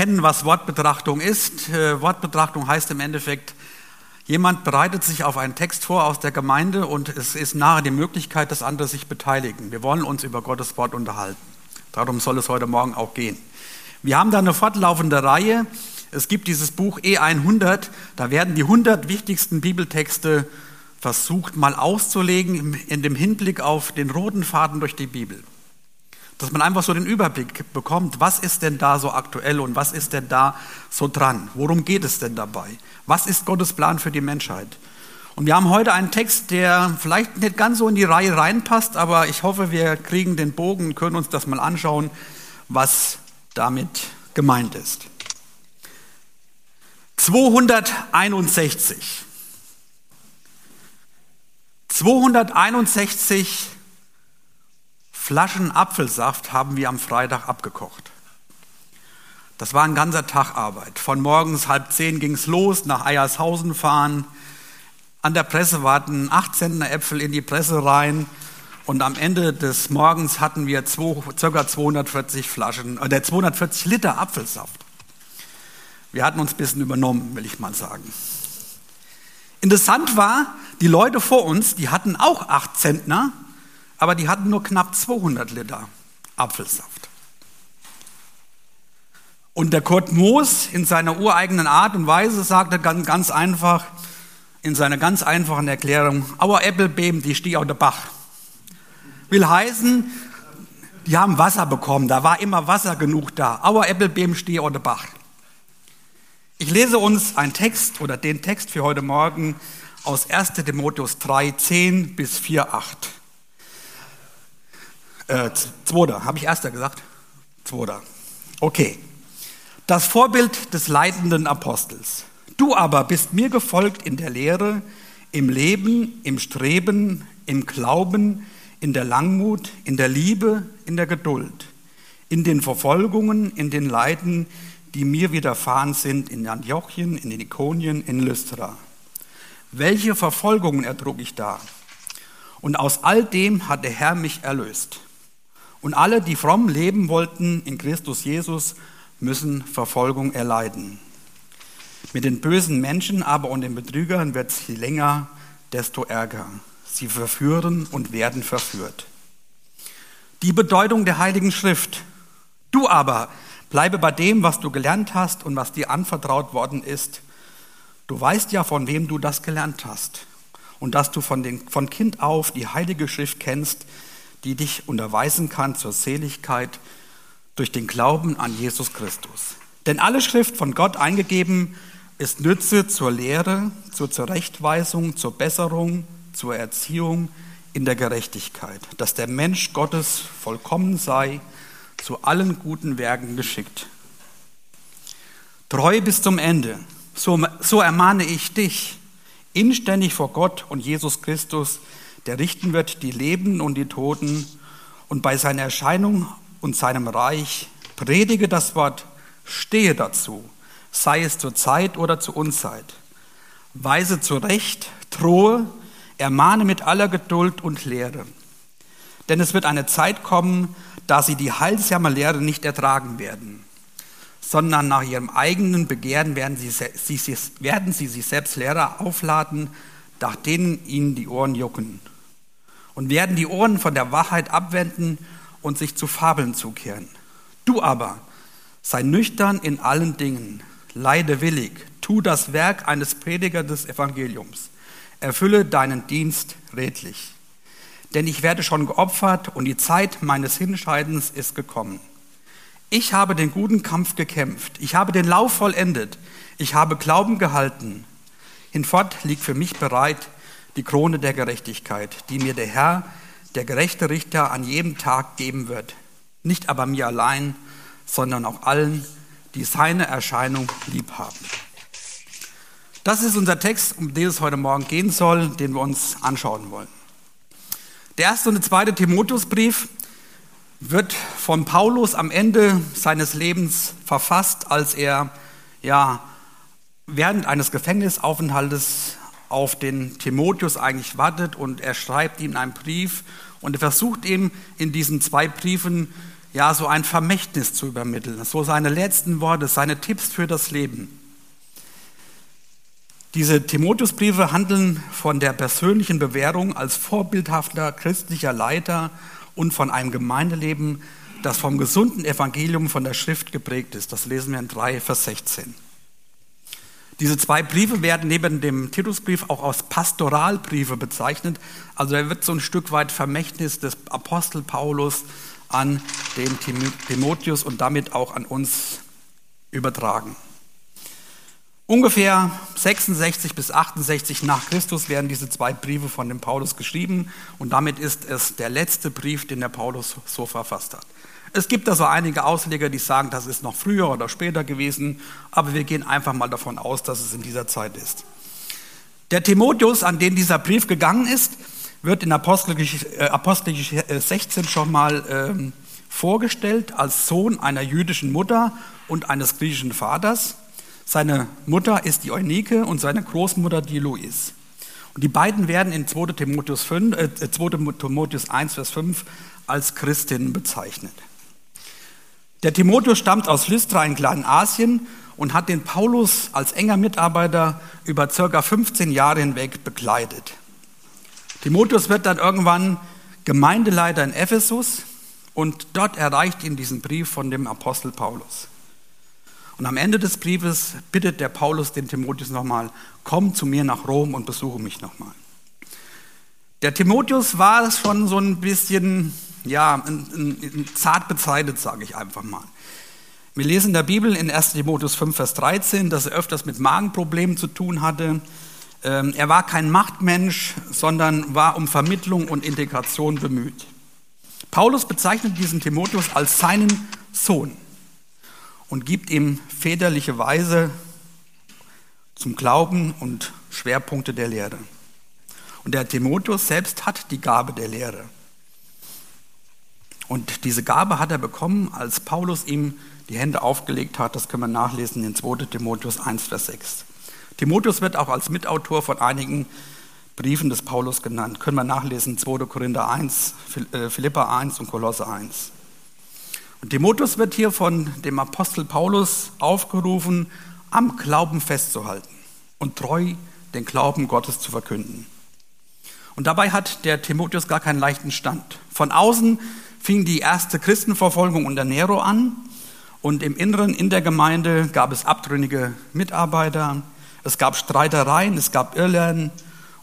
kennen, was Wortbetrachtung ist. Äh, Wortbetrachtung heißt im Endeffekt, jemand bereitet sich auf einen Text vor aus der Gemeinde und es ist nahe die Möglichkeit, dass andere sich beteiligen. Wir wollen uns über Gottes Wort unterhalten. Darum soll es heute Morgen auch gehen. Wir haben da eine fortlaufende Reihe. Es gibt dieses Buch E100, da werden die 100 wichtigsten Bibeltexte versucht mal auszulegen in dem Hinblick auf den roten Faden durch die Bibel. Dass man einfach so den Überblick bekommt, was ist denn da so aktuell und was ist denn da so dran? Worum geht es denn dabei? Was ist Gottes Plan für die Menschheit? Und wir haben heute einen Text, der vielleicht nicht ganz so in die Reihe reinpasst, aber ich hoffe, wir kriegen den Bogen und können uns das mal anschauen, was damit gemeint ist. 261. 261 Flaschen Apfelsaft haben wir am Freitag abgekocht. Das war ein ganzer Tag Arbeit. Von morgens halb zehn ging es los, nach Eiershausen fahren, an der Presse warten, acht Zentner Äpfel in die Presse rein und am Ende des Morgens hatten wir zwei, ca. 240 Flaschen, oder äh, 240 Liter Apfelsaft. Wir hatten uns ein bisschen übernommen, will ich mal sagen. Interessant war, die Leute vor uns, die hatten auch acht Zentner aber die hatten nur knapp 200 Liter Apfelsaft. Und der Kurt Moos in seiner ureigenen Art und Weise sagte ganz, ganz einfach, in seiner ganz einfachen Erklärung, Our Äppelbeben, die stieg auf der Bach. Will heißen, die haben Wasser bekommen, da war immer Wasser genug da. Our Äppelbeben stieg auf der Bach. Ich lese uns einen Text oder den Text für heute Morgen aus 1. Timotheus 3, 10 bis 4, 8. Äh, zweiter, habe ich erster gesagt? Zweiter. Okay. Das Vorbild des leitenden Apostels. Du aber bist mir gefolgt in der Lehre, im Leben, im Streben, im Glauben, in der Langmut, in der Liebe, in der Geduld, in den Verfolgungen, in den Leiden, die mir widerfahren sind in Antiochien, in Ikonien, in Lystra. Welche Verfolgungen ertrug ich da? Und aus all dem hat der Herr mich erlöst. Und alle, die fromm leben wollten in Christus Jesus, müssen Verfolgung erleiden. Mit den bösen Menschen aber und den Betrügern wird es je länger, desto ärger. Sie verführen und werden verführt. Die Bedeutung der Heiligen Schrift. Du aber bleibe bei dem, was du gelernt hast und was dir anvertraut worden ist. Du weißt ja, von wem du das gelernt hast und dass du von, den, von Kind auf die Heilige Schrift kennst, die dich unterweisen kann zur Seligkeit durch den Glauben an Jesus Christus. Denn alle Schrift von Gott eingegeben ist Nütze zur Lehre, zur Zurechtweisung, zur Besserung, zur Erziehung in der Gerechtigkeit, dass der Mensch Gottes vollkommen sei, zu allen guten Werken geschickt. Treu bis zum Ende, so, so ermahne ich dich, inständig vor Gott und Jesus Christus, der richten wird die Lebenden und die Toten. Und bei seiner Erscheinung und seinem Reich predige das Wort, stehe dazu, sei es zur Zeit oder zur Unzeit. Weise zurecht, drohe, ermahne mit aller Geduld und Lehre. Denn es wird eine Zeit kommen, da sie die heilsame Lehre nicht ertragen werden, sondern nach ihrem eigenen Begehren werden sie, sie, werden sie sich selbst Lehrer aufladen, nach denen ihnen die Ohren jucken und werden die Ohren von der Wahrheit abwenden und sich zu Fabeln zukehren. Du aber sei nüchtern in allen Dingen, leide willig, tu das Werk eines Predigers des Evangeliums, erfülle deinen Dienst redlich. Denn ich werde schon geopfert und die Zeit meines Hinscheidens ist gekommen. Ich habe den guten Kampf gekämpft, ich habe den Lauf vollendet, ich habe Glauben gehalten. Hinfort liegt für mich bereit die Krone der Gerechtigkeit, die mir der Herr, der gerechte Richter, an jedem Tag geben wird. Nicht aber mir allein, sondern auch allen, die seine Erscheinung lieb haben. Das ist unser Text, um den es heute Morgen gehen soll, den wir uns anschauen wollen. Der erste und der zweite Timotheusbrief wird von Paulus am Ende seines Lebens verfasst, als er ja während eines Gefängnisaufenthaltes auf den Timotheus eigentlich wartet und er schreibt ihm einen Brief und er versucht ihm in diesen zwei Briefen ja, so ein Vermächtnis zu übermitteln, so seine letzten Worte, seine Tipps für das Leben. Diese Timotheusbriefe handeln von der persönlichen Bewährung als vorbildhafter christlicher Leiter und von einem Gemeindeleben, das vom gesunden Evangelium von der Schrift geprägt ist. Das lesen wir in 3, Vers 16. Diese zwei Briefe werden neben dem Titusbrief auch als Pastoralbriefe bezeichnet. Also er wird so ein Stück weit Vermächtnis des Apostel Paulus an den Timotheus und damit auch an uns übertragen. Ungefähr 66 bis 68 nach Christus werden diese zwei Briefe von dem Paulus geschrieben und damit ist es der letzte Brief, den der Paulus so verfasst hat. Es gibt also einige Ausleger, die sagen, das ist noch früher oder später gewesen, aber wir gehen einfach mal davon aus, dass es in dieser Zeit ist. Der Timotheus, an den dieser Brief gegangen ist, wird in Apostelgeschichte äh, 16 schon mal ähm, vorgestellt als Sohn einer jüdischen Mutter und eines griechischen Vaters. Seine Mutter ist die Eunike und seine Großmutter die Louis. Und die beiden werden in 2 Timotheus, 5, äh, 2 Timotheus 1, Vers 5 als Christinnen bezeichnet. Der Timotheus stammt aus Lystra in Kleinasien und hat den Paulus als enger Mitarbeiter über circa 15 Jahre hinweg begleitet. Timotheus wird dann irgendwann Gemeindeleiter in Ephesus und dort erreicht ihn diesen Brief von dem Apostel Paulus. Und am Ende des Briefes bittet der Paulus den Timotheus nochmal, komm zu mir nach Rom und besuche mich nochmal. Der Timotheus war schon so ein bisschen, ja, ein, ein, zart bezeichnet, sage ich einfach mal. Wir lesen in der Bibel in 1 Timotheus 5, Vers 13, dass er öfters mit Magenproblemen zu tun hatte, ähm, er war kein Machtmensch, sondern war um Vermittlung und Integration bemüht. Paulus bezeichnet diesen Timotheus als seinen Sohn und gibt ihm väterliche Weise zum Glauben und Schwerpunkte der Lehre. Und der Timotheus selbst hat die Gabe der Lehre. Und diese Gabe hat er bekommen, als Paulus ihm die Hände aufgelegt hat. Das können wir nachlesen in 2 Timotheus 1, Vers 6. Timotheus wird auch als Mitautor von einigen Briefen des Paulus genannt. Können wir nachlesen, 2. Korinther 1, äh, Philippa 1 und Kolosse 1. Und Timotheus wird hier von dem Apostel Paulus aufgerufen, am Glauben festzuhalten und treu den Glauben Gottes zu verkünden. Und dabei hat der Timotheus gar keinen leichten Stand. Von außen fing die erste Christenverfolgung unter Nero an und im Inneren in der Gemeinde gab es abtrünnige Mitarbeiter, es gab Streitereien, es gab Irrlernen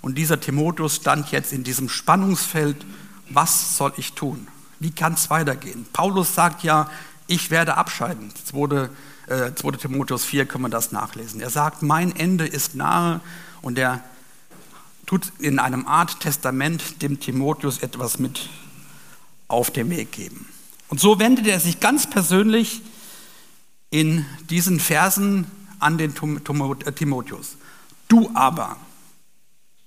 und dieser Timotheus stand jetzt in diesem Spannungsfeld, was soll ich tun? Wie kann es weitergehen? Paulus sagt ja, ich werde abscheiden. 2. Äh, 2. Timotheus 4 können wir das nachlesen. Er sagt, mein Ende ist nahe und er tut in einem Art Testament dem Timotheus etwas mit auf den Weg geben. Und so wendet er sich ganz persönlich in diesen Versen an den äh, Timotheus. Du aber,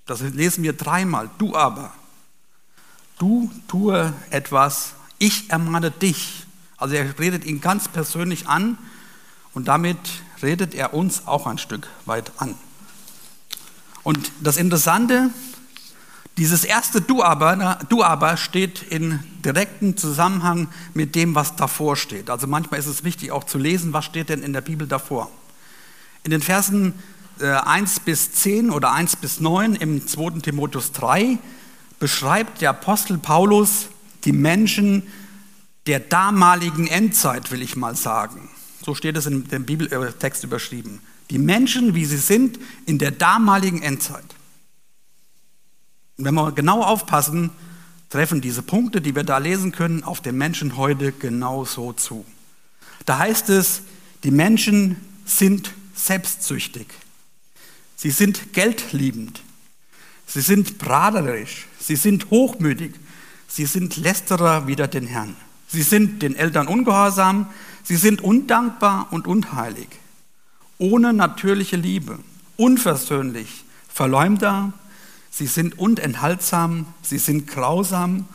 das lesen wir dreimal, du aber, du tue etwas, ich ermahne dich. Also er redet ihn ganz persönlich an und damit redet er uns auch ein Stück weit an. Und das Interessante, dieses erste Du aber, du aber steht in direktem Zusammenhang mit dem, was davor steht. Also manchmal ist es wichtig auch zu lesen, was steht denn in der Bibel davor. In den Versen 1 äh, bis 10 oder 1 bis 9 im 2. Timotheus 3 beschreibt der Apostel Paulus die Menschen der damaligen Endzeit, will ich mal sagen. So steht es in dem Bibeltext überschrieben. Die Menschen, wie sie sind in der damaligen Endzeit. Wenn wir genau aufpassen, treffen diese Punkte, die wir da lesen können, auf den Menschen heute genauso zu. Da heißt es, die Menschen sind selbstsüchtig. Sie sind geldliebend. Sie sind prahlerisch. Sie sind hochmütig. Sie sind Lästerer wider den Herrn. Sie sind den Eltern ungehorsam. Sie sind undankbar und unheilig. Ohne natürliche Liebe. Unversöhnlich. Verleumder. Sie sind unenthaltsam. Sie sind grausam.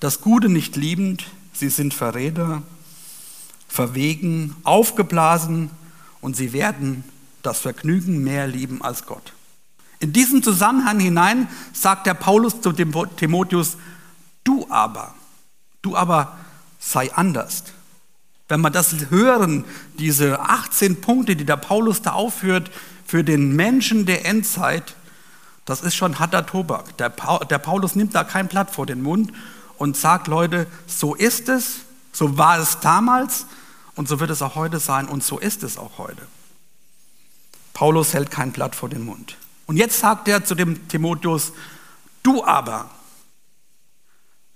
Das Gute nicht liebend. Sie sind Verräter. Verwegen. Aufgeblasen und sie werden das Vergnügen mehr lieben als Gott. In diesen Zusammenhang hinein sagt der Paulus zu Timotheus, du aber, du aber sei anders. Wenn wir das hören, diese 18 Punkte, die der Paulus da aufführt für den Menschen der Endzeit, das ist schon harter Tobak. Der, Paulus nimmt da kein Blatt vor den Mund und sagt, Leute, so ist es, so war es damals und so wird es auch heute sein und so ist es auch heute. Paulus hält kein Blatt vor den Mund. Und jetzt sagt er zu dem Timotheus, du aber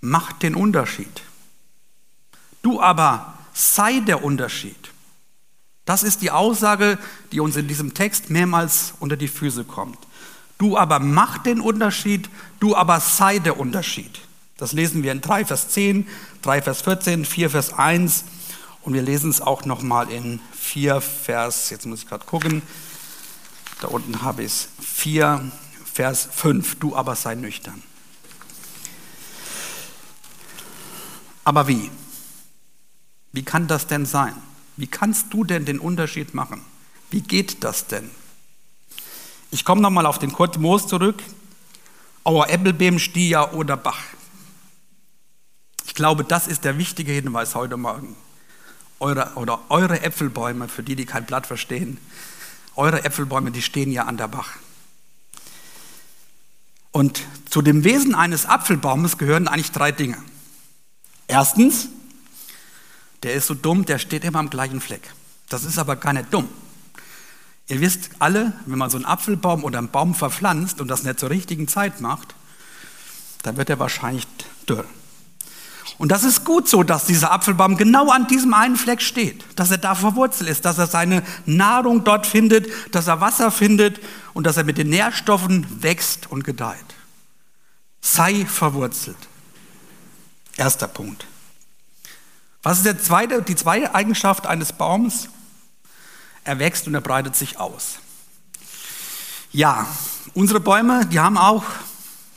mach den Unterschied. Du aber sei der Unterschied. Das ist die Aussage, die uns in diesem Text mehrmals unter die Füße kommt. Du aber mach den Unterschied, du aber sei der Unterschied. Das lesen wir in 3 Vers 10, 3 Vers 14, 4 Vers 1 und wir lesen es auch nochmal in 4 Vers, jetzt muss ich gerade gucken, da unten habe ich es, 4 Vers 5, du aber sei nüchtern. Aber wie? Wie kann das denn sein? Wie kannst du denn den Unterschied machen? Wie geht das denn? Ich komme nochmal auf den Kurt Moos zurück. Auer Ebbelbeem, Stier oder Bach. Ich glaube, das ist der wichtige Hinweis heute Morgen. Eure, oder eure Äpfelbäume, für die, die kein Blatt verstehen, eure Äpfelbäume, die stehen ja an der Bach. Und zu dem Wesen eines Apfelbaumes gehören eigentlich drei Dinge. Erstens, der ist so dumm, der steht immer am gleichen Fleck. Das ist aber gar nicht dumm. Ihr wisst alle, wenn man so einen Apfelbaum oder einen Baum verpflanzt und das nicht zur richtigen Zeit macht, dann wird er wahrscheinlich dürr. Und das ist gut so, dass dieser Apfelbaum genau an diesem einen Fleck steht, dass er da verwurzelt ist, dass er seine Nahrung dort findet, dass er Wasser findet und dass er mit den Nährstoffen wächst und gedeiht. Sei verwurzelt. Erster Punkt. Was ist der zweite, die zweite Eigenschaft eines Baums? Er wächst und er breitet sich aus. Ja, unsere Bäume, die haben auch,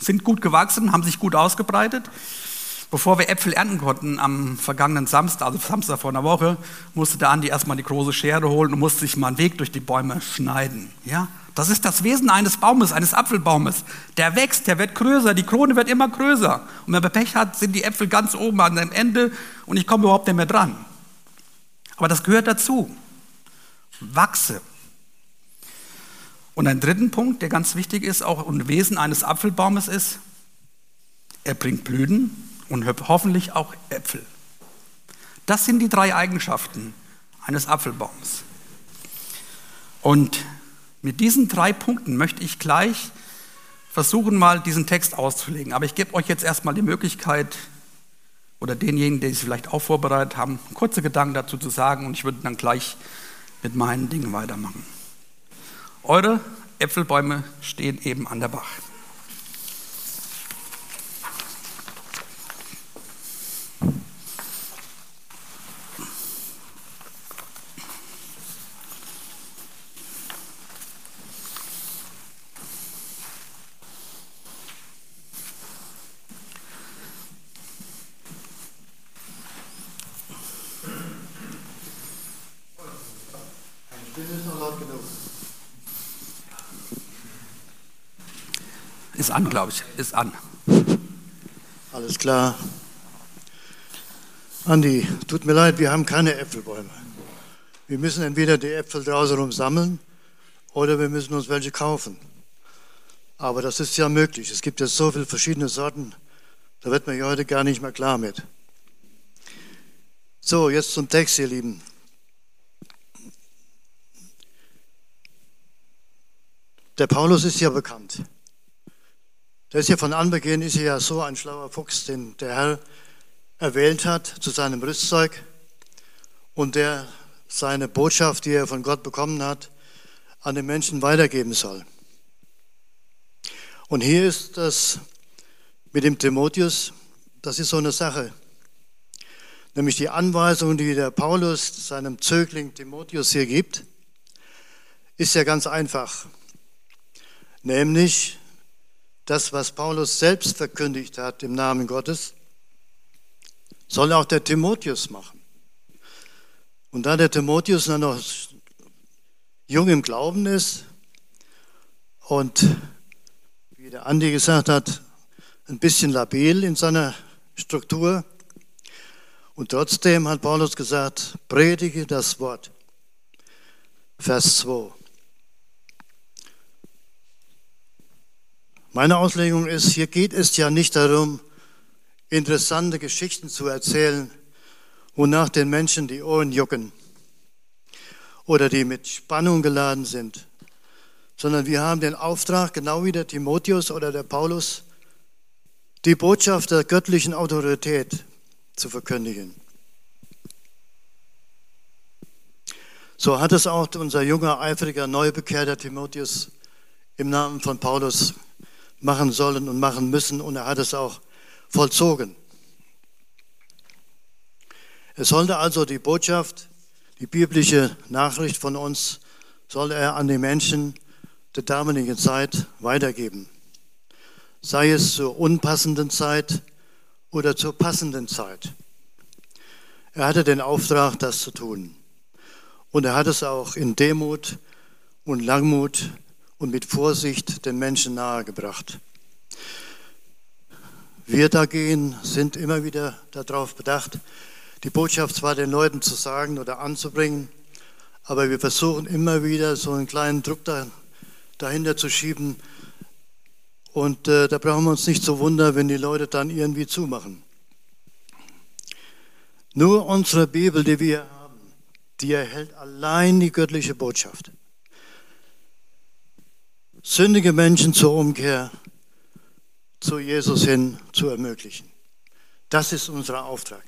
sind gut gewachsen, haben sich gut ausgebreitet. Bevor wir Äpfel ernten konnten am vergangenen Samstag, also Samstag vor einer Woche, musste der Andi erstmal die große Schere holen und musste sich mal einen Weg durch die Bäume schneiden. Ja? Das ist das Wesen eines Baumes, eines Apfelbaumes. Der wächst, der wird größer, die Krone wird immer größer. Und wenn man Pech hat, sind die Äpfel ganz oben an dem Ende und ich komme überhaupt nicht mehr dran. Aber das gehört dazu. Wachse. Und ein dritten Punkt, der ganz wichtig ist, auch ein Wesen eines Apfelbaumes ist, er bringt Blüten und hoffentlich auch Äpfel. Das sind die drei Eigenschaften eines Apfelbaums. Und mit diesen drei Punkten möchte ich gleich versuchen, mal diesen Text auszulegen. Aber ich gebe euch jetzt erstmal die Möglichkeit, oder denjenigen, die es vielleicht auch vorbereitet haben, kurze Gedanken dazu zu sagen und ich würde dann gleich mit meinen Dingen weitermachen. Eure Äpfelbäume stehen eben an der Bach. Ist an, glaube ich. Ist an. Alles klar. Andi, tut mir leid, wir haben keine Äpfelbäume. Wir müssen entweder die Äpfel draußen rum sammeln oder wir müssen uns welche kaufen. Aber das ist ja möglich. Es gibt ja so viele verschiedene Sorten, da wird man ja heute gar nicht mehr klar mit. So, jetzt zum Text, ihr Lieben. Der Paulus ist ja bekannt. Der ist ja von Anbeginn ist ja so ein schlauer Fuchs, den der Herr erwählt hat zu seinem Rüstzeug und der seine Botschaft, die er von Gott bekommen hat, an den Menschen weitergeben soll. Und hier ist das mit dem Timotheus, das ist so eine Sache. Nämlich die Anweisung, die der Paulus seinem Zögling Timotheus hier gibt, ist ja ganz einfach. Nämlich, das, was Paulus selbst verkündigt hat im Namen Gottes, soll auch der Timotheus machen. Und da der Timotheus noch jung im Glauben ist und, wie der Andi gesagt hat, ein bisschen labil in seiner Struktur Und trotzdem hat Paulus gesagt, predige das Wort. Vers 2. Meine Auslegung ist, hier geht es ja nicht darum, interessante Geschichten zu erzählen, wonach den Menschen die Ohren jucken oder die mit Spannung geladen sind, sondern wir haben den Auftrag, genau wie der Timotheus oder der Paulus, die Botschaft der göttlichen Autorität zu verkündigen. So hat es auch unser junger, eifriger, neubekehrter Timotheus im Namen von Paulus machen sollen und machen müssen und er hat es auch vollzogen. Es sollte also die Botschaft, die biblische Nachricht von uns, soll er an die Menschen der damaligen Zeit weitergeben. Sei es zur unpassenden Zeit oder zur passenden Zeit. Er hatte den Auftrag, das zu tun. Und er hat es auch in Demut und Langmut und mit Vorsicht den Menschen nahegebracht. Wir dagegen sind immer wieder darauf bedacht, die Botschaft zwar den Leuten zu sagen oder anzubringen, aber wir versuchen immer wieder so einen kleinen Druck da, dahinter zu schieben. Und äh, da brauchen wir uns nicht zu wundern, wenn die Leute dann irgendwie zumachen. Nur unsere Bibel, die wir haben, die erhält allein die göttliche Botschaft. Sündige Menschen zur Umkehr zu Jesus hin zu ermöglichen. Das ist unser Auftrag.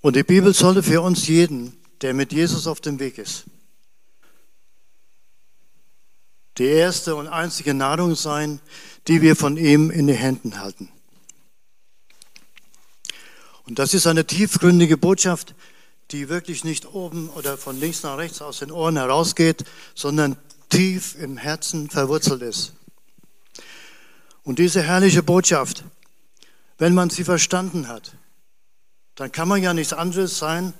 Und die Bibel sollte für uns jeden, der mit Jesus auf dem Weg ist, die erste und einzige Nahrung sein, die wir von ihm in die Händen halten. Und das ist eine tiefgründige Botschaft, die wirklich nicht oben oder von links nach rechts aus den Ohren herausgeht, sondern tief im Herzen verwurzelt ist. Und diese herrliche Botschaft, wenn man sie verstanden hat, dann kann man ja nichts anderes sein,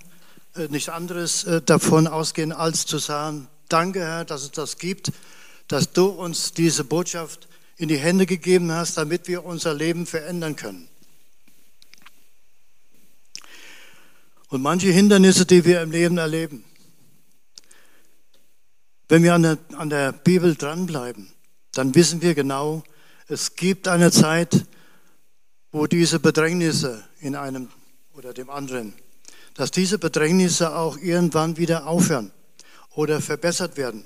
äh, nichts anderes äh, davon ausgehen, als zu sagen, danke Herr, dass es das gibt, dass du uns diese Botschaft in die Hände gegeben hast, damit wir unser Leben verändern können. Und manche Hindernisse, die wir im Leben erleben, wenn wir an der, an der Bibel dranbleiben, dann wissen wir genau, es gibt eine Zeit, wo diese Bedrängnisse in einem oder dem anderen, dass diese Bedrängnisse auch irgendwann wieder aufhören oder verbessert werden.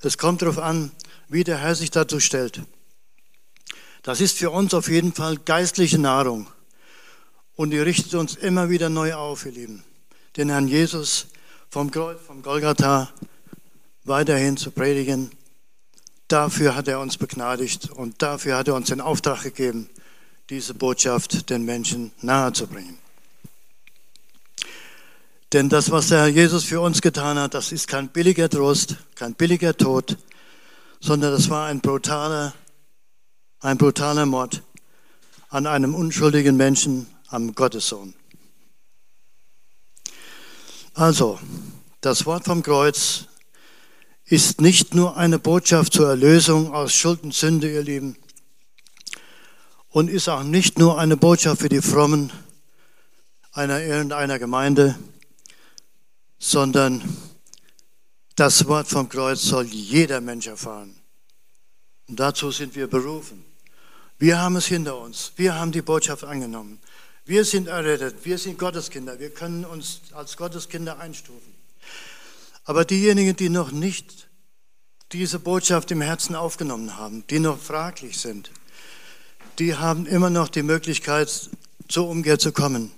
Es kommt darauf an, wie der Herr sich dazu stellt. Das ist für uns auf jeden Fall geistliche Nahrung. Und die richtet uns immer wieder neu auf, ihr Lieben. Den Herrn Jesus vom Kreuz, vom Golgatha weiterhin zu predigen. Dafür hat er uns begnadigt und dafür hat er uns den Auftrag gegeben, diese Botschaft den Menschen nahezubringen. Denn das, was der Herr Jesus für uns getan hat, das ist kein billiger Trost, kein billiger Tod, sondern das war ein brutaler, ein brutaler Mord an einem unschuldigen Menschen, am Gottessohn. Also, das Wort vom Kreuz ist nicht nur eine Botschaft zur Erlösung aus Schuld und Sünde, ihr Lieben, und ist auch nicht nur eine Botschaft für die Frommen einer irgendeiner Gemeinde, sondern das Wort vom Kreuz soll jeder Mensch erfahren. Und dazu sind wir berufen. Wir haben es hinter uns. Wir haben die Botschaft angenommen. Wir sind errettet, wir sind Gotteskinder, wir können uns als Gotteskinder einstufen. Aber diejenigen, die noch nicht diese Botschaft im Herzen aufgenommen haben, die noch fraglich sind, die haben immer noch die Möglichkeit, zur Umkehr zu kommen.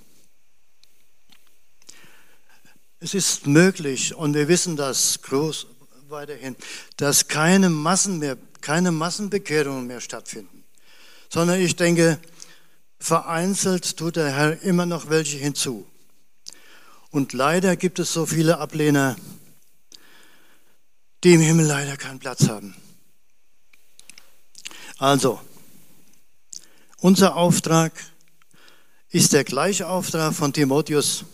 Es ist möglich, und wir wissen das groß weiterhin, dass keine Massen mehr, keine Massenbekehrungen mehr stattfinden, sondern ich denke, vereinzelt tut der Herr immer noch welche hinzu. Und leider gibt es so viele Ablehner, die im Himmel leider keinen Platz haben. Also, unser Auftrag ist der gleiche Auftrag von Timotheus,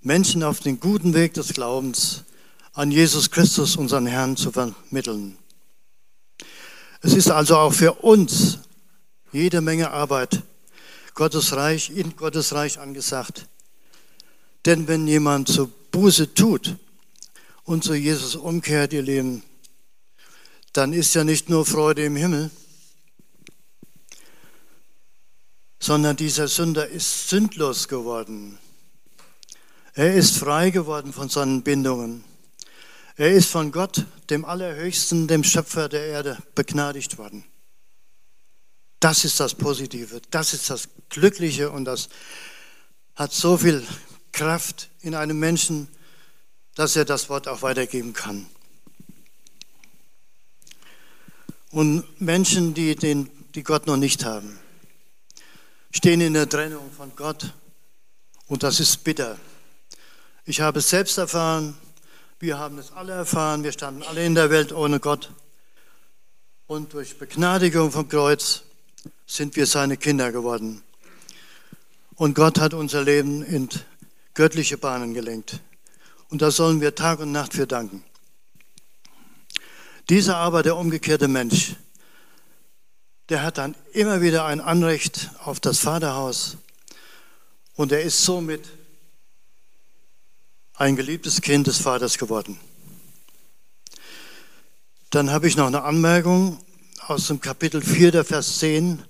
Menschen auf den guten Weg des Glaubens an Jesus Christus, unseren Herrn, zu vermitteln. Es ist also auch für uns jede Menge Arbeit, Gottes Reich, in Gottes Reich angesagt. Denn wenn jemand so Buße tut und zu Jesus umkehrt, ihr Leben, dann ist ja nicht nur Freude im Himmel, sondern dieser Sünder ist sündlos geworden. Er ist frei geworden von seinen Bindungen. Er ist von Gott, dem Allerhöchsten, dem Schöpfer der Erde, begnadigt worden. Das ist das Positive, das ist das Glückliche und das hat so viel Kraft in einem Menschen, dass er das Wort auch weitergeben kann. Und Menschen, die, den, die Gott noch nicht haben, stehen in der Trennung von Gott und das ist bitter. Ich habe es selbst erfahren, wir haben es alle erfahren, wir standen alle in der Welt ohne Gott und durch Begnadigung vom Kreuz sind wir seine Kinder geworden. Und Gott hat unser Leben in göttliche Bahnen gelenkt. Und da sollen wir Tag und Nacht für danken. Dieser aber, der umgekehrte Mensch, der hat dann immer wieder ein Anrecht auf das Vaterhaus und er ist somit ein geliebtes Kind des Vaters geworden. Dann habe ich noch eine Anmerkung aus dem Kapitel 4, der Vers 10.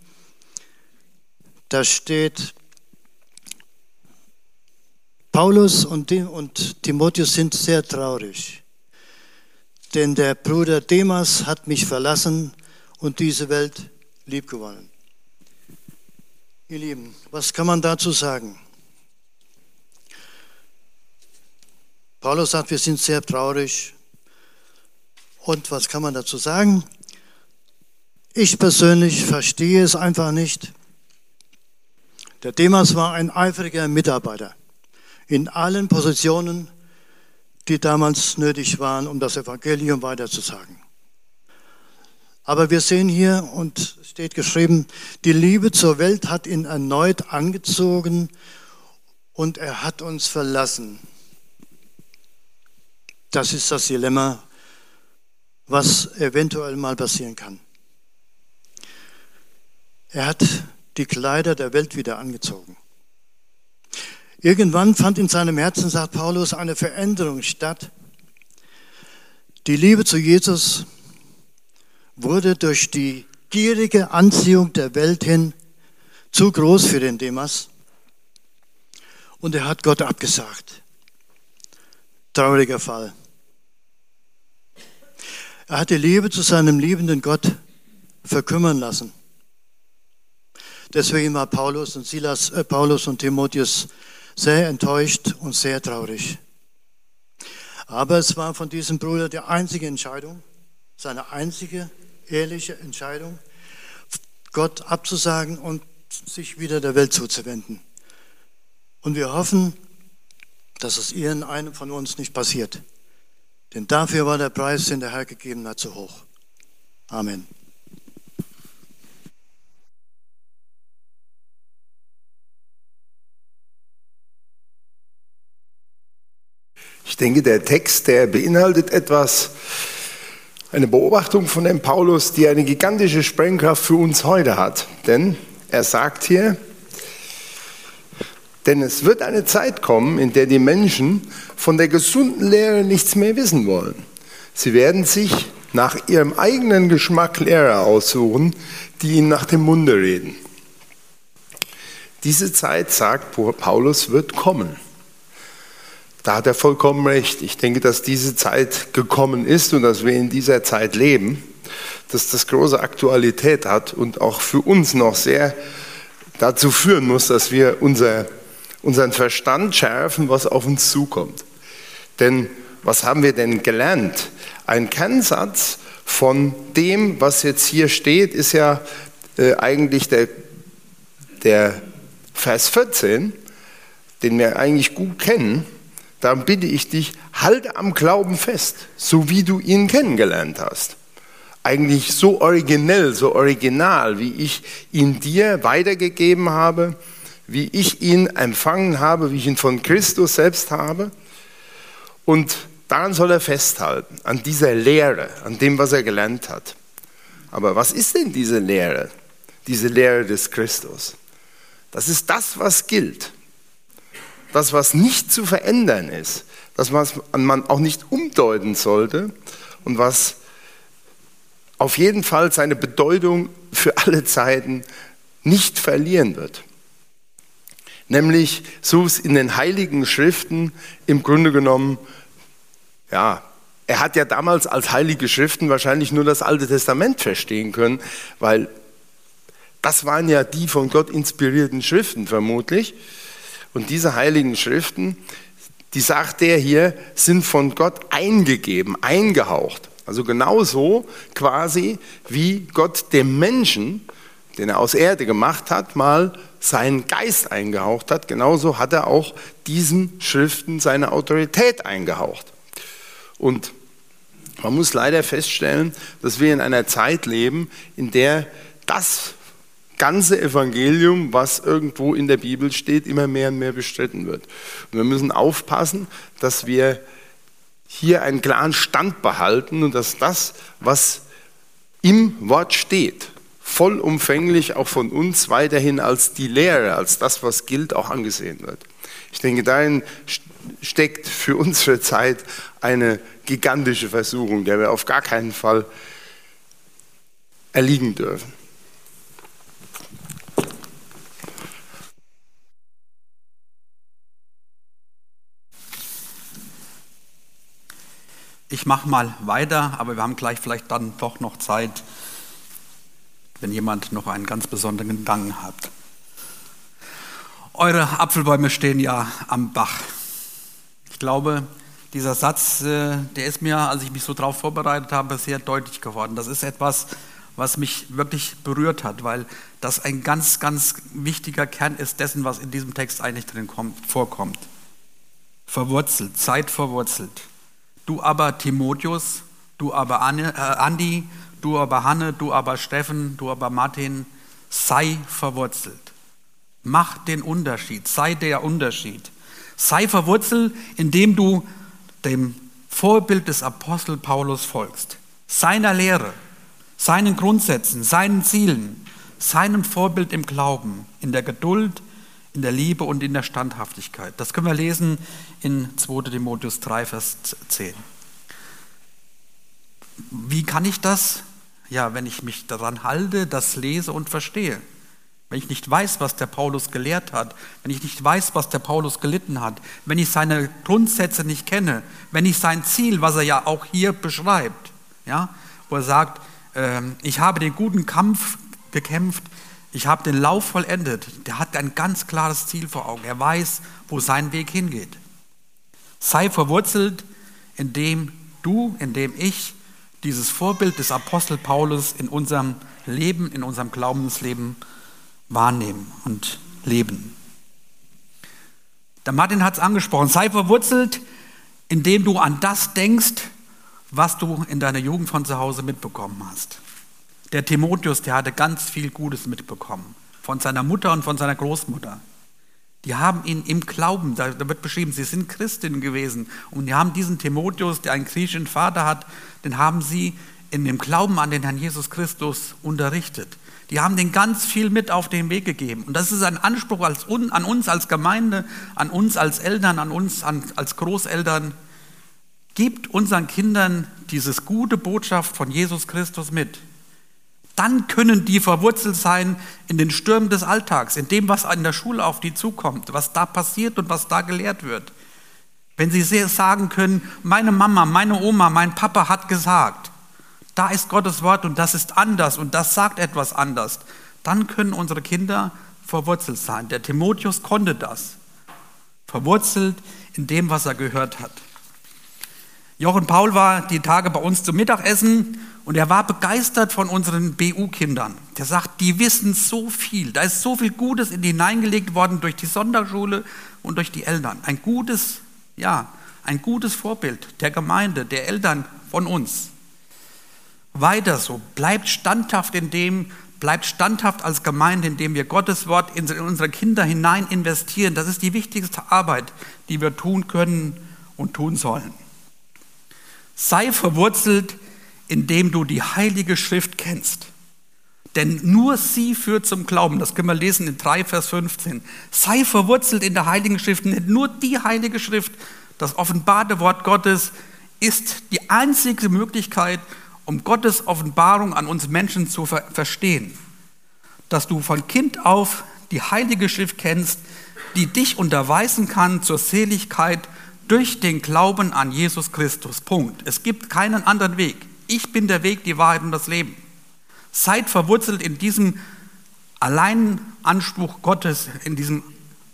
Da steht, Paulus und Timotheus sind sehr traurig, denn der Bruder Demas hat mich verlassen und diese Welt liebgewonnen. Ihr Lieben, was kann man dazu sagen? Paulus sagt, wir sind sehr traurig. Und was kann man dazu sagen? Ich persönlich verstehe es einfach nicht. Der Demas war ein eifriger Mitarbeiter in allen Positionen, die damals nötig waren, um das Evangelium weiterzusagen. Aber wir sehen hier, und steht geschrieben, die Liebe zur Welt hat ihn erneut angezogen und er hat uns verlassen. Das ist das Dilemma, was eventuell mal passieren kann. Er hat die Kleider der Welt wieder angezogen. Irgendwann fand in seinem Herzen, sagt Paulus, eine Veränderung statt. Die Liebe zu Jesus wurde durch die gierige Anziehung der Welt hin zu groß für den Demas und er hat Gott abgesagt. Trauriger Fall. Er hat die Liebe zu seinem liebenden Gott verkümmern lassen. Deswegen war Paulus und Silas, äh, Paulus und Timotheus sehr enttäuscht und sehr traurig. Aber es war von diesem Bruder die einzige Entscheidung, seine einzige ehrliche Entscheidung, Gott abzusagen und sich wieder der Welt zuzuwenden. Und wir hoffen, dass es Ihnen einem von uns nicht passiert. Denn dafür war der Preis, den der Herr gegeben hat, zu hoch. Amen. Ich denke, der Text, der beinhaltet etwas, eine Beobachtung von dem Paulus, die eine gigantische Sprengkraft für uns heute hat. Denn er sagt hier, denn es wird eine Zeit kommen, in der die Menschen von der gesunden Lehre nichts mehr wissen wollen. Sie werden sich nach ihrem eigenen Geschmack Lehrer aussuchen, die ihnen nach dem Munde reden. Diese Zeit, sagt Paulus, wird kommen. Da hat er vollkommen recht. Ich denke, dass diese Zeit gekommen ist und dass wir in dieser Zeit leben, dass das große Aktualität hat und auch für uns noch sehr dazu führen muss, dass wir unser, unseren Verstand schärfen, was auf uns zukommt. Denn was haben wir denn gelernt? Ein Kernsatz von dem, was jetzt hier steht, ist ja äh, eigentlich der, der Vers 14, den wir eigentlich gut kennen dann bitte ich dich, halte am Glauben fest, so wie du ihn kennengelernt hast. Eigentlich so originell, so original, wie ich ihn dir weitergegeben habe, wie ich ihn empfangen habe, wie ich ihn von Christus selbst habe. Und daran soll er festhalten, an dieser Lehre, an dem, was er gelernt hat. Aber was ist denn diese Lehre? diese Lehre des Christus. Das ist das, was gilt. Das, was nicht zu verändern ist. Das, was man auch nicht umdeuten sollte und was auf jeden Fall seine Bedeutung für alle Zeiten nicht verlieren wird. Nämlich, so es in den heiligen Schriften im Grunde genommen, ja, er hat ja damals als heilige Schriften wahrscheinlich nur das Alte Testament verstehen können, weil das waren ja die von Gott inspirierten Schriften vermutlich. Und diese heiligen Schriften, die sagt er hier, sind von Gott eingegeben, eingehaucht. Also genauso quasi wie Gott dem Menschen, den er aus Erde gemacht hat, mal seinen Geist eingehaucht hat, genauso hat er auch diesen Schriften seine Autorität eingehaucht. Und man muss leider feststellen, dass wir in einer Zeit leben, in der das ganze Evangelium, was irgendwo in der Bibel steht, immer mehr und mehr bestritten wird. Und wir müssen aufpassen, dass wir hier einen klaren Stand behalten und dass das, was im Wort steht, vollumfänglich auch von uns weiterhin als die Lehre, als das, was gilt, auch angesehen wird. Ich denke, darin steckt für unsere Zeit eine gigantische Versuchung, der wir auf gar keinen Fall erliegen dürfen. Ich mache mal weiter, aber wir haben gleich vielleicht dann doch noch Zeit, wenn jemand noch einen ganz besonderen Gedanken hat. Eure Apfelbäume stehen ja am Bach. Ich glaube, dieser Satz, äh, der ist mir, als ich mich so darauf vorbereitet habe, sehr deutlich geworden. Das ist etwas, was mich wirklich berührt hat, weil das ein ganz, ganz wichtiger Kern ist dessen, was in diesem Text eigentlich drin vorkommt. Verwurzelt, Zeit verwurzelt. Du aber Timotheus, du aber äh, Andi, du aber Hanne, du aber Steffen, du aber Martin, sei verwurzelt. Mach den Unterschied, sei der Unterschied. Sei verwurzelt, indem du dem Vorbild des Apostel Paulus folgst, seiner Lehre, seinen Grundsätzen, seinen Zielen, seinem Vorbild im Glauben, in der Geduld, in der Liebe und in der Standhaftigkeit. Das können wir lesen in 2 Timotheus 3, Vers 10. Wie kann ich das? Ja, wenn ich mich daran halte, das lese und verstehe. Wenn ich nicht weiß, was der Paulus gelehrt hat, wenn ich nicht weiß, was der Paulus gelitten hat, wenn ich seine Grundsätze nicht kenne, wenn ich sein Ziel, was er ja auch hier beschreibt, ja, wo er sagt, äh, ich habe den guten Kampf gekämpft, ich habe den Lauf vollendet. Der hat ein ganz klares Ziel vor Augen. Er weiß, wo sein Weg hingeht. Sei verwurzelt, indem du, indem ich dieses Vorbild des Apostel Paulus in unserem Leben, in unserem Glaubensleben wahrnehmen und leben. Der Martin hat es angesprochen, sei verwurzelt, indem du an das denkst, was du in deiner Jugend von zu Hause mitbekommen hast. Der Timotheus, der hatte ganz viel Gutes mitbekommen, von seiner Mutter und von seiner Großmutter. Die haben ihn im Glauben, da wird beschrieben, sie sind Christinnen gewesen und die haben diesen Timotheus, der einen griechischen Vater hat, den haben sie in dem Glauben an den Herrn Jesus Christus unterrichtet. Die haben den ganz viel mit auf den Weg gegeben. Und das ist ein Anspruch als, an uns als Gemeinde, an uns als Eltern, an uns als Großeltern. Gebt unseren Kindern dieses gute Botschaft von Jesus Christus mit. Dann können die verwurzelt sein in den Stürmen des Alltags, in dem, was an der Schule auf die zukommt, was da passiert und was da gelehrt wird. Wenn sie sagen können, meine Mama, meine Oma, mein Papa hat gesagt, da ist Gottes Wort und das ist anders und das sagt etwas anders, dann können unsere Kinder verwurzelt sein. Der Timotheus konnte das. Verwurzelt in dem, was er gehört hat. Jochen Paul war die Tage bei uns zum Mittagessen und er war begeistert von unseren BU-Kindern. Der sagt, die wissen so viel. Da ist so viel Gutes in die hineingelegt worden durch die Sonderschule und durch die Eltern. Ein gutes, ja, ein gutes Vorbild der Gemeinde, der Eltern von uns. Weiter so. Bleibt standhaft in dem, bleibt standhaft als Gemeinde, indem wir Gottes Wort in unsere Kinder hinein investieren. Das ist die wichtigste Arbeit, die wir tun können und tun sollen. Sei verwurzelt, indem du die Heilige Schrift kennst. Denn nur sie führt zum Glauben. Das können wir lesen in 3, Vers 15. Sei verwurzelt in der Heiligen Schrift. Nicht nur die Heilige Schrift, das offenbarte Wort Gottes, ist die einzige Möglichkeit, um Gottes Offenbarung an uns Menschen zu ver verstehen. Dass du von Kind auf die Heilige Schrift kennst, die dich unterweisen kann zur Seligkeit durch den Glauben an Jesus Christus. Punkt. Es gibt keinen anderen Weg. Ich bin der Weg, die Wahrheit und das Leben. Seid verwurzelt in diesem Alleinanspruch Gottes, in diesem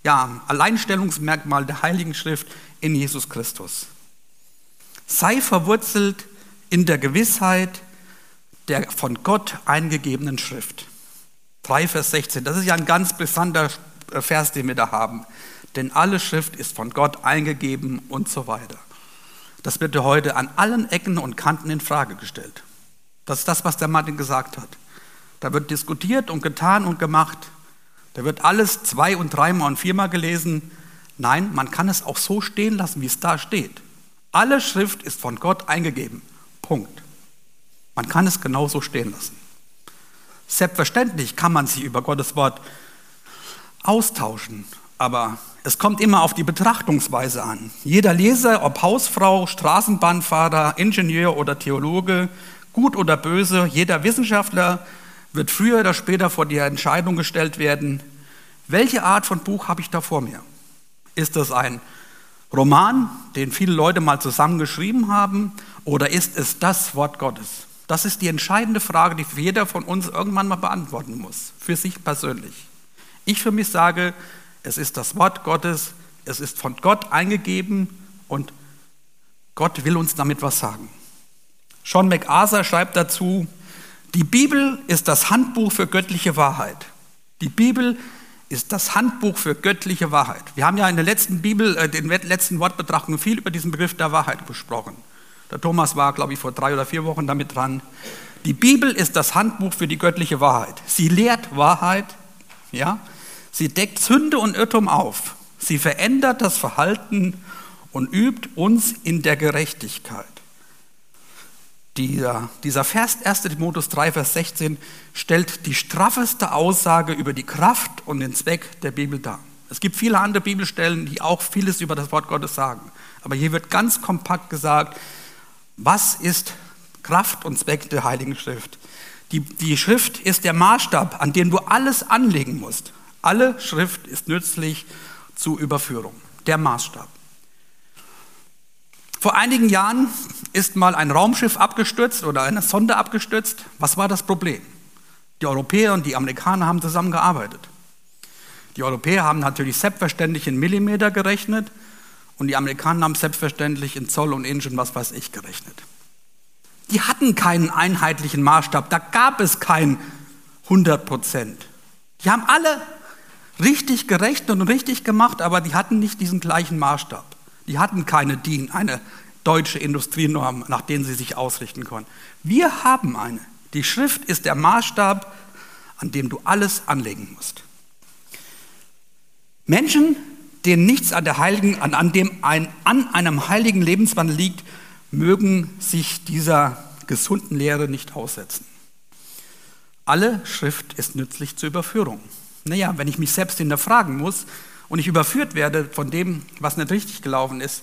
ja, Alleinstellungsmerkmal der Heiligen Schrift in Jesus Christus. Sei verwurzelt in der Gewissheit der von Gott eingegebenen Schrift. 3 Vers 16, das ist ja ein ganz besonderer Vers, den wir da haben. Denn alle Schrift ist von Gott eingegeben und so weiter. Das wird heute an allen Ecken und Kanten in Frage gestellt. Das ist das, was der Martin gesagt hat. Da wird diskutiert und getan und gemacht. Da wird alles zwei- und dreimal und viermal gelesen. Nein, man kann es auch so stehen lassen, wie es da steht. Alle Schrift ist von Gott eingegeben. Punkt. Man kann es genauso stehen lassen. Selbstverständlich kann man sich über Gottes Wort austauschen, aber es kommt immer auf die Betrachtungsweise an. Jeder Leser, ob Hausfrau, Straßenbahnfahrer, Ingenieur oder Theologe, gut oder böse, jeder Wissenschaftler wird früher oder später vor die Entscheidung gestellt werden, welche Art von Buch habe ich da vor mir? Ist das ein Roman, den viele Leute mal zusammen geschrieben haben, oder ist es das Wort Gottes? Das ist die entscheidende Frage, die jeder von uns irgendwann mal beantworten muss, für sich persönlich. Ich für mich sage, es ist das Wort Gottes, es ist von Gott eingegeben und Gott will uns damit was sagen. Sean MacArthur schreibt dazu, die Bibel ist das Handbuch für göttliche Wahrheit. Die Bibel ist das Handbuch für göttliche Wahrheit. Wir haben ja in der letzten Bibel, äh, den letzten Wortbetrachtungen viel über diesen Begriff der Wahrheit gesprochen. Der Thomas war, glaube ich, vor drei oder vier Wochen damit dran. Die Bibel ist das Handbuch für die göttliche Wahrheit. Sie lehrt Wahrheit, ja. Sie deckt Sünde und Irrtum auf. Sie verändert das Verhalten und übt uns in der Gerechtigkeit. Dieser, dieser Vers 1. Timotheus 3, Vers 16 stellt die straffeste Aussage über die Kraft und den Zweck der Bibel dar. Es gibt viele andere Bibelstellen, die auch vieles über das Wort Gottes sagen. Aber hier wird ganz kompakt gesagt, was ist Kraft und Zweck der Heiligen Schrift? Die, die Schrift ist der Maßstab, an dem du alles anlegen musst. Alle Schrift ist nützlich zur Überführung. Der Maßstab. Vor einigen Jahren ist mal ein Raumschiff abgestürzt oder eine Sonde abgestürzt. Was war das Problem? Die Europäer und die Amerikaner haben zusammengearbeitet. Die Europäer haben natürlich selbstverständlich in Millimeter gerechnet und die Amerikaner haben selbstverständlich in Zoll und Inch und was weiß ich gerechnet. Die hatten keinen einheitlichen Maßstab, da gab es kein 100 Prozent. Die haben alle richtig gerechnet und richtig gemacht, aber die hatten nicht diesen gleichen Maßstab. Die hatten keine DIN, eine deutsche Industrienorm, nach denen sie sich ausrichten konnten. Wir haben eine. Die Schrift ist der Maßstab, an dem du alles anlegen musst. Menschen, denen nichts an, der heiligen, an, an, dem ein, an einem heiligen Lebenswandel liegt, mögen sich dieser gesunden Lehre nicht aussetzen. Alle Schrift ist nützlich zur Überführung. Naja, wenn ich mich selbst hinterfragen muss, und ich überführt werde von dem, was nicht richtig gelaufen ist,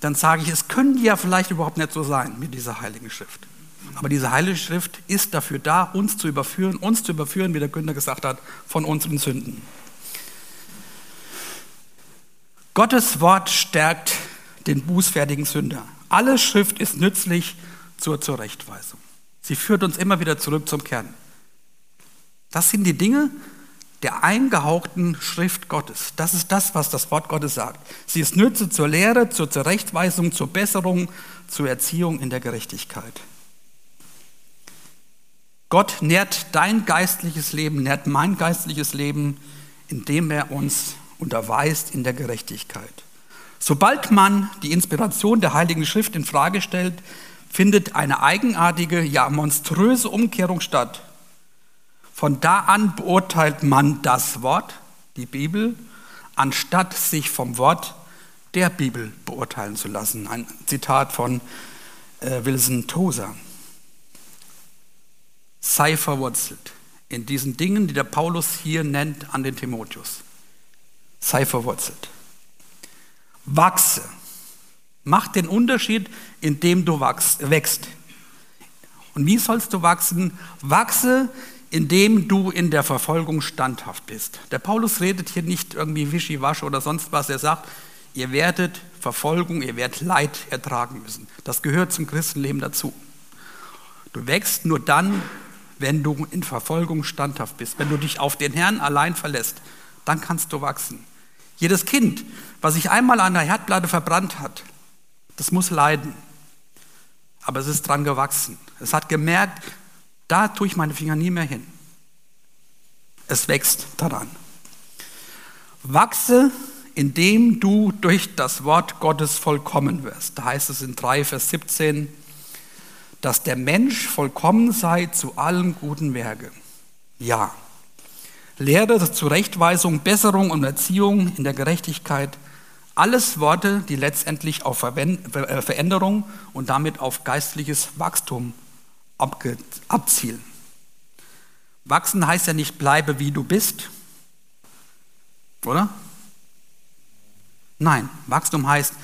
dann sage ich, es könnte ja vielleicht überhaupt nicht so sein mit dieser Heiligen Schrift. Aber diese Heilige Schrift ist dafür da, uns zu überführen, uns zu überführen, wie der Günther gesagt hat, von unseren Sünden. Gottes Wort stärkt den bußfertigen Sünder. Alle Schrift ist nützlich zur Zurechtweisung. Sie führt uns immer wieder zurück zum Kern. Das sind die Dinge, der eingehauchten Schrift Gottes. Das ist das, was das Wort Gottes sagt. Sie ist Nütze zur Lehre, zur Zurechtweisung, zur Besserung, zur Erziehung in der Gerechtigkeit. Gott nährt dein geistliches Leben, nährt mein geistliches Leben, indem er uns unterweist in der Gerechtigkeit. Sobald man die Inspiration der Heiligen Schrift in Frage stellt, findet eine eigenartige, ja monströse Umkehrung statt von da an beurteilt man das Wort, die Bibel, anstatt sich vom Wort der Bibel beurteilen zu lassen. Ein Zitat von äh, Wilson Tozer. Sei verwurzelt in diesen Dingen, die der Paulus hier nennt an den Timotheus. Sei verwurzelt. Wachse. Mach den Unterschied, indem du wächst. Und wie sollst du wachsen? Wachse, indem du in der Verfolgung standhaft bist. Der Paulus redet hier nicht irgendwie wischiwasch oder sonst was. Er sagt, ihr werdet Verfolgung, ihr werdet Leid ertragen müssen. Das gehört zum Christenleben dazu. Du wächst nur dann, wenn du in Verfolgung standhaft bist, wenn du dich auf den Herrn allein verlässt, dann kannst du wachsen. Jedes Kind, was sich einmal an der Herdplatte verbrannt hat, das muss leiden. Aber es ist dran gewachsen. Es hat gemerkt, da tue ich meine Finger nie mehr hin. Es wächst daran. Wachse, indem du durch das Wort Gottes vollkommen wirst. Da heißt es in 3, Vers 17, dass der Mensch vollkommen sei zu allen guten Werke. Ja. Lehre, Zurechtweisung, Besserung und Erziehung in der Gerechtigkeit, alles Worte, die letztendlich auf äh, Veränderung und damit auf geistliches Wachstum abzielen. Wachsen heißt ja nicht bleibe wie du bist, oder? Nein, Wachstum heißt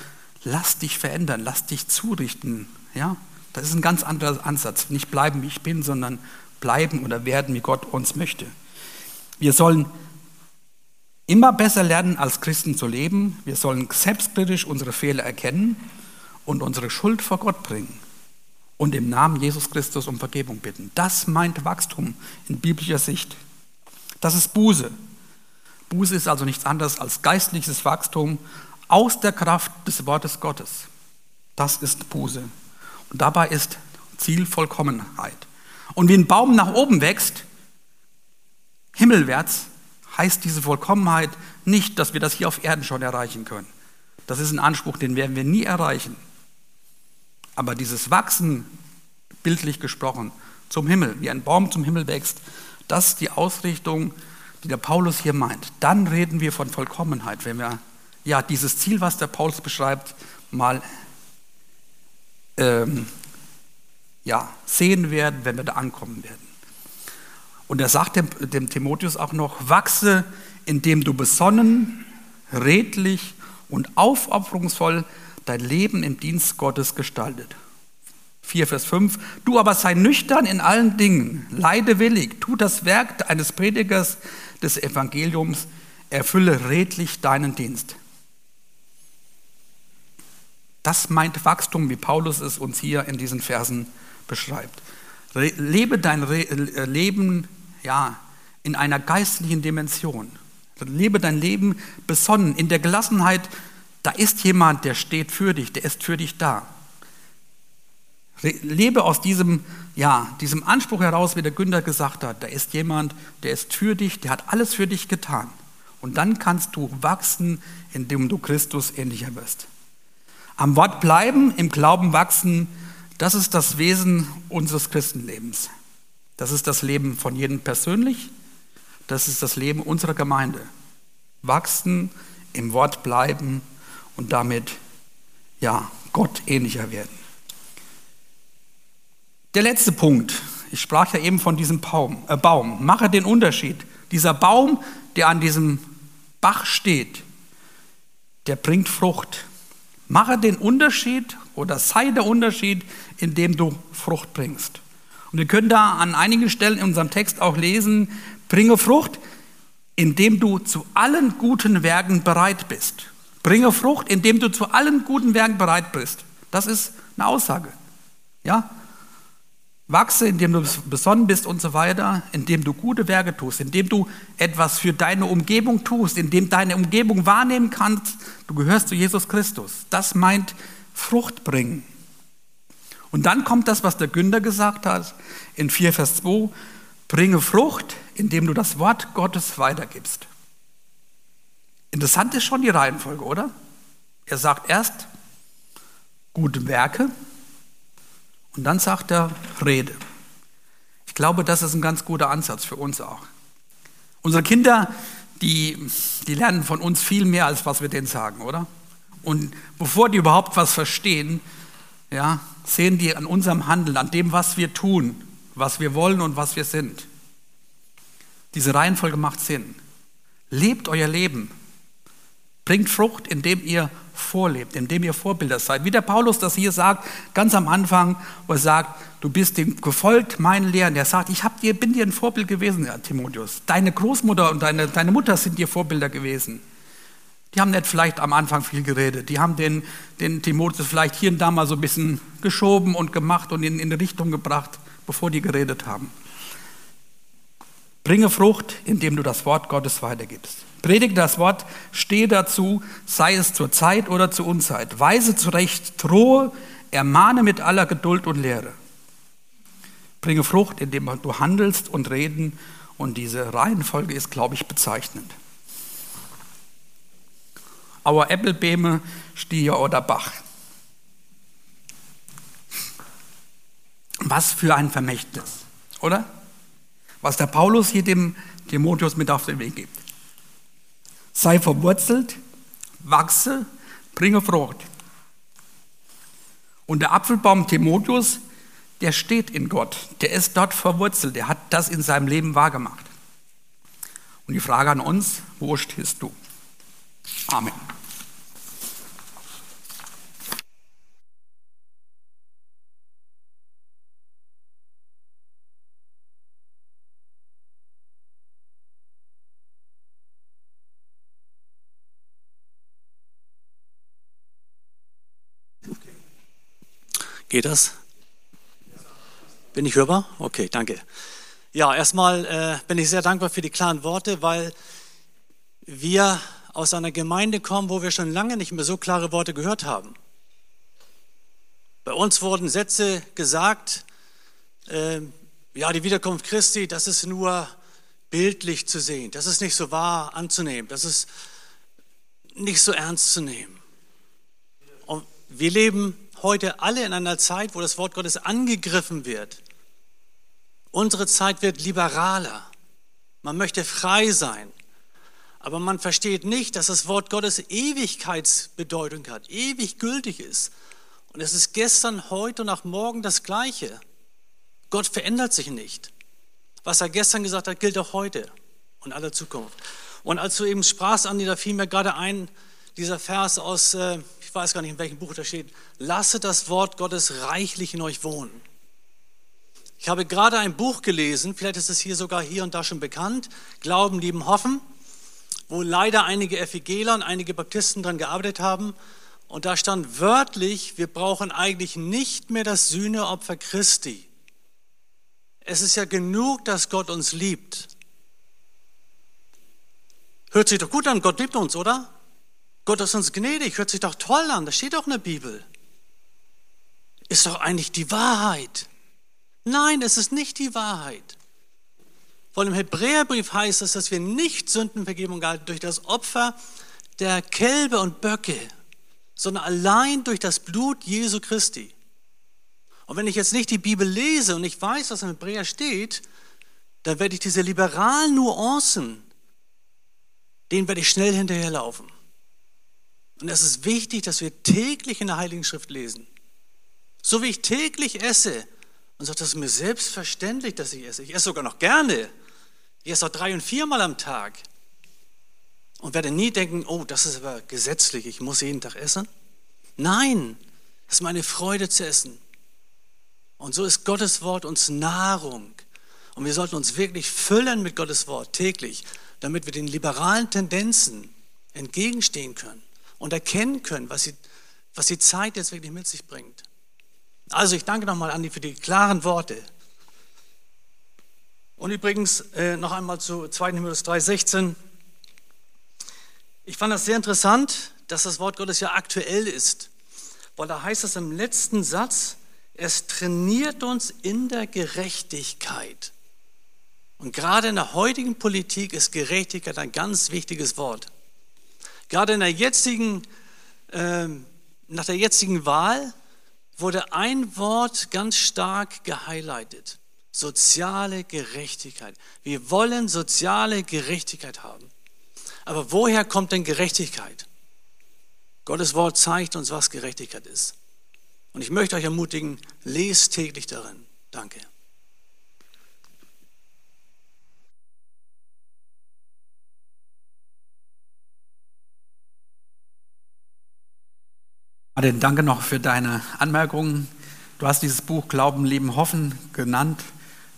lass dich verändern, lass dich zurichten, ja? Das ist ein ganz anderer Ansatz. Nicht bleiben, wie ich bin, sondern bleiben oder werden, wie Gott uns möchte. Wir sollen immer besser lernen, als Christen zu leben. Wir sollen selbstkritisch unsere Fehler erkennen und unsere Schuld vor Gott bringen und im Namen Jesus Christus um Vergebung bitten. Das meint Wachstum in biblischer Sicht. Das ist Buße. Buße ist also nichts anderes als geistliches Wachstum aus der Kraft des Wortes Gottes. Das ist Buße. Und dabei ist Ziel Vollkommenheit. Und wie ein Baum nach oben wächst, himmelwärts, heißt diese Vollkommenheit nicht, dass wir das hier auf Erden schon erreichen können. Das ist ein Anspruch, den werden wir nie erreichen. Aber dieses Wachsen, bildlich gesprochen, zum Himmel, wie ein Baum zum Himmel wächst, das ist die Ausrichtung, die der Paulus hier meint. Dann reden wir von Vollkommenheit, wenn wir ja dieses Ziel, was der Paulus beschreibt, mal ähm, ja, sehen werden, wenn wir da ankommen werden. Und er sagt dem, dem Timotheus auch noch, wachse, indem du besonnen, redlich und aufopferungsvoll dein Leben im Dienst Gottes gestaltet. 4 Vers 5, du aber sei nüchtern in allen Dingen, leide willig, tu das Werk eines Predigers des Evangeliums, erfülle redlich deinen Dienst. Das meint Wachstum, wie Paulus es uns hier in diesen Versen beschreibt. Lebe dein äh, Leben ja, in einer geistlichen Dimension. Lebe dein Leben besonnen, in der Gelassenheit, da ist jemand, der steht für dich, der ist für dich da. Lebe aus diesem, ja, diesem Anspruch heraus, wie der Günther gesagt hat, da ist jemand, der ist für dich, der hat alles für dich getan. Und dann kannst du wachsen, indem du Christus ähnlicher wirst. Am Wort bleiben, im Glauben wachsen, das ist das Wesen unseres Christenlebens. Das ist das Leben von jedem persönlich, das ist das Leben unserer Gemeinde. Wachsen, im Wort bleiben und damit ja, Gott ähnlicher werden. Der letzte Punkt. Ich sprach ja eben von diesem Baum. Äh Baum. Mache den Unterschied. Dieser Baum, der an diesem Bach steht, der bringt Frucht. Mache den Unterschied oder sei der Unterschied, indem du Frucht bringst. Und wir können da an einigen Stellen in unserem Text auch lesen, bringe Frucht, indem du zu allen guten Werken bereit bist. Bringe Frucht, indem du zu allen guten Werken bereit bist. Das ist eine Aussage. Ja? Wachse, indem du besonnen bist und so weiter, indem du gute Werke tust, indem du etwas für deine Umgebung tust, indem deine Umgebung wahrnehmen kannst, du gehörst zu Jesus Christus. Das meint Frucht bringen. Und dann kommt das, was der Günther gesagt hat in 4 Vers 2, bringe Frucht, indem du das Wort Gottes weitergibst. Interessant ist schon die Reihenfolge, oder? Er sagt erst gute Werke, und dann sagt er, rede. Ich glaube, das ist ein ganz guter Ansatz für uns auch. Unsere Kinder, die, die lernen von uns viel mehr, als was wir denen sagen, oder? Und bevor die überhaupt was verstehen, ja, sehen die an unserem Handeln, an dem, was wir tun, was wir wollen und was wir sind. Diese Reihenfolge macht Sinn. Lebt euer Leben. Bringt Frucht, indem ihr vorlebt, indem ihr Vorbilder seid. Wie der Paulus das hier sagt, ganz am Anfang, wo er sagt, du bist dem gefolgt, meinen Lehren. Er sagt, ich dir, bin dir ein Vorbild gewesen, ja, Timotheus. Deine Großmutter und deine, deine Mutter sind dir Vorbilder gewesen. Die haben nicht vielleicht am Anfang viel geredet. Die haben den, den Timotheus vielleicht hier und da mal so ein bisschen geschoben und gemacht und in, in eine Richtung gebracht, bevor die geredet haben. Bringe Frucht, indem du das Wort Gottes weitergibst. Predige das Wort, stehe dazu, sei es zur Zeit oder zur Unzeit. Weise zurecht, drohe, ermahne mit aller Geduld und Lehre. Bringe Frucht, indem du handelst und reden. Und diese Reihenfolge ist, glaube ich, bezeichnend. Our Äppelbäme, Stier oder Bach. Was für ein Vermächtnis, oder? Was der Paulus hier dem Timotheus mit auf den Weg gibt. Sei verwurzelt, wachse, bringe Frucht. Und der Apfelbaum Timotheus, der steht in Gott, der ist dort verwurzelt, der hat das in seinem Leben wahrgemacht. Und die Frage an uns, wo stehst du? Amen. Geht das? Bin ich hörbar? Okay, danke. Ja, erstmal äh, bin ich sehr dankbar für die klaren Worte, weil wir aus einer Gemeinde kommen, wo wir schon lange nicht mehr so klare Worte gehört haben. Bei uns wurden Sätze gesagt, äh, ja, die Wiederkunft Christi, das ist nur bildlich zu sehen, das ist nicht so wahr anzunehmen, das ist nicht so ernst zu nehmen. Und wir leben heute alle in einer Zeit, wo das Wort Gottes angegriffen wird. Unsere Zeit wird liberaler. Man möchte frei sein. Aber man versteht nicht, dass das Wort Gottes Ewigkeitsbedeutung hat, ewig gültig ist. Und es ist gestern, heute und auch morgen das Gleiche. Gott verändert sich nicht. Was er gestern gesagt hat, gilt auch heute und aller Zukunft. Und als du eben sprachst, Andi, da fiel mir gerade ein, dieser Vers aus, äh, ich weiß gar nicht, in welchem Buch da steht, lasse das Wort Gottes reichlich in euch wohnen. Ich habe gerade ein Buch gelesen, vielleicht ist es hier sogar hier und da schon bekannt, Glauben, Lieben, Hoffen, wo leider einige Evangeler und einige Baptisten dran gearbeitet haben. Und da stand wörtlich, wir brauchen eigentlich nicht mehr das Sühneopfer Christi. Es ist ja genug, dass Gott uns liebt. Hört sich doch gut an, Gott liebt uns, oder? Gott ist uns gnädig, hört sich doch toll an, das steht doch in der Bibel. Ist doch eigentlich die Wahrheit. Nein, es ist nicht die Wahrheit. Vor dem Hebräerbrief heißt es, dass wir nicht Sündenvergebung erhalten durch das Opfer der Kälber und Böcke, sondern allein durch das Blut Jesu Christi. Und wenn ich jetzt nicht die Bibel lese und ich weiß, was im Hebräer steht, dann werde ich diese liberalen Nuancen, denen werde ich schnell hinterherlaufen. Und es ist wichtig, dass wir täglich in der Heiligen Schrift lesen. So wie ich täglich esse und sage, das ist mir selbstverständlich, dass ich esse. Ich esse sogar noch gerne. Ich esse auch drei und viermal am Tag. Und werde nie denken, oh, das ist aber gesetzlich, ich muss jeden Tag essen. Nein, es ist meine Freude zu essen. Und so ist Gottes Wort uns Nahrung. Und wir sollten uns wirklich füllen mit Gottes Wort täglich, damit wir den liberalen Tendenzen entgegenstehen können und erkennen können, was die, was die Zeit jetzt wirklich mit sich bringt. Also ich danke nochmal Andi für die klaren Worte. Und übrigens äh, noch einmal zu 2. Timotheus 3,16. Ich fand das sehr interessant, dass das Wort Gottes ja aktuell ist, weil da heißt es im letzten Satz, es trainiert uns in der Gerechtigkeit. Und gerade in der heutigen Politik ist Gerechtigkeit ein ganz wichtiges Wort. Gerade in der jetzigen, äh, nach der jetzigen Wahl wurde ein Wort ganz stark gehighlightet. Soziale Gerechtigkeit. Wir wollen soziale Gerechtigkeit haben. Aber woher kommt denn Gerechtigkeit? Gottes Wort zeigt uns, was Gerechtigkeit ist. Und ich möchte euch ermutigen, lest täglich darin. Danke. Martin, danke noch für deine Anmerkungen. Du hast dieses Buch Glauben, Leben, Hoffen genannt.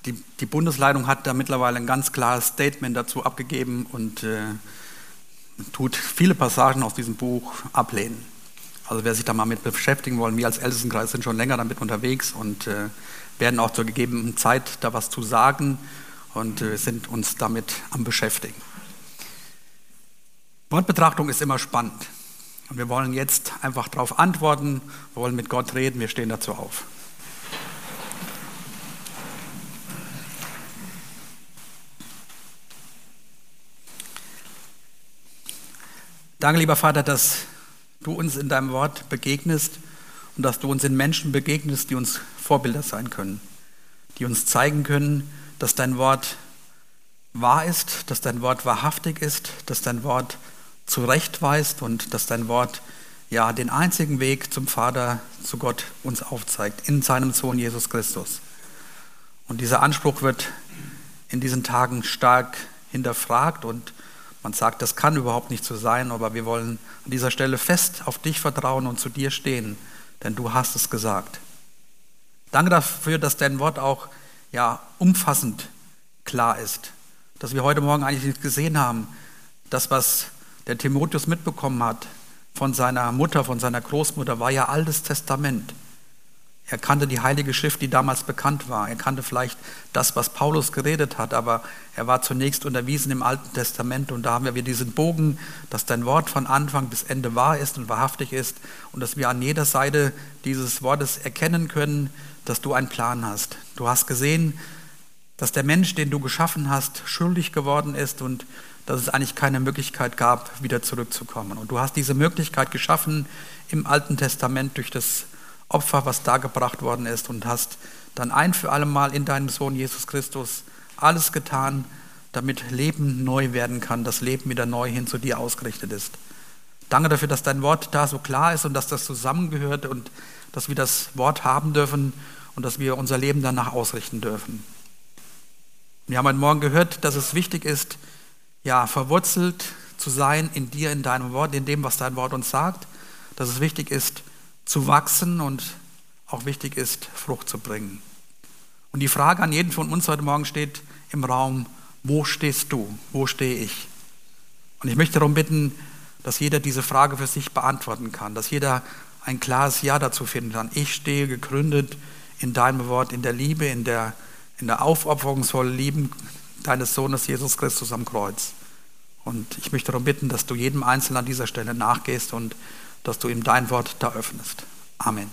Die, die Bundesleitung hat da mittlerweile ein ganz klares Statement dazu abgegeben und äh, tut viele Passagen aus diesem Buch ablehnen. Also wer sich da mal mit beschäftigen wollen, wir als Ältestenkreis sind schon länger damit unterwegs und äh, werden auch zur gegebenen Zeit da was zu sagen und äh, sind uns damit am Beschäftigen. Wortbetrachtung ist immer spannend. Und wir wollen jetzt einfach darauf antworten, wir wollen mit Gott reden, wir stehen dazu auf. Danke, lieber Vater, dass du uns in deinem Wort begegnest und dass du uns in Menschen begegnest, die uns Vorbilder sein können, die uns zeigen können, dass dein Wort wahr ist, dass dein Wort wahrhaftig ist, dass dein Wort zurechtweist und dass dein Wort ja den einzigen Weg zum Vater, zu Gott uns aufzeigt, in seinem Sohn Jesus Christus. Und dieser Anspruch wird in diesen Tagen stark hinterfragt und man sagt, das kann überhaupt nicht so sein, aber wir wollen an dieser Stelle fest auf dich vertrauen und zu dir stehen, denn du hast es gesagt. Danke dafür, dass dein Wort auch ja, umfassend klar ist, dass wir heute Morgen eigentlich gesehen haben, das, was der Timotheus mitbekommen hat von seiner Mutter, von seiner Großmutter, war ja Altes Testament. Er kannte die Heilige Schrift, die damals bekannt war. Er kannte vielleicht das, was Paulus geredet hat, aber er war zunächst unterwiesen im Alten Testament und da haben wir diesen Bogen, dass dein Wort von Anfang bis Ende wahr ist und wahrhaftig ist und dass wir an jeder Seite dieses Wortes erkennen können, dass du einen Plan hast. Du hast gesehen, dass der Mensch, den du geschaffen hast, schuldig geworden ist und dass es eigentlich keine Möglichkeit gab, wieder zurückzukommen. Und du hast diese Möglichkeit geschaffen im Alten Testament durch das Opfer, was dargebracht worden ist und hast dann ein für alle Mal in deinem Sohn Jesus Christus alles getan, damit Leben neu werden kann, das Leben wieder neu hin zu dir ausgerichtet ist. Danke dafür, dass dein Wort da so klar ist und dass das zusammengehört und dass wir das Wort haben dürfen und dass wir unser Leben danach ausrichten dürfen. Wir haben heute Morgen gehört, dass es wichtig ist, ja, verwurzelt zu sein in dir, in deinem Wort, in dem, was dein Wort uns sagt, dass es wichtig ist, zu wachsen und auch wichtig ist, Frucht zu bringen. Und die Frage an jeden von uns heute Morgen steht im Raum, wo stehst du? Wo stehe ich? Und ich möchte darum bitten, dass jeder diese Frage für sich beantworten kann, dass jeder ein klares Ja dazu finden kann. Ich stehe gegründet in deinem Wort, in der Liebe, in der, in der aufopferungsvollen Liebe deines Sohnes Jesus Christus am Kreuz. Und ich möchte darum bitten, dass du jedem Einzelnen an dieser Stelle nachgehst und dass du ihm dein Wort da öffnest. Amen.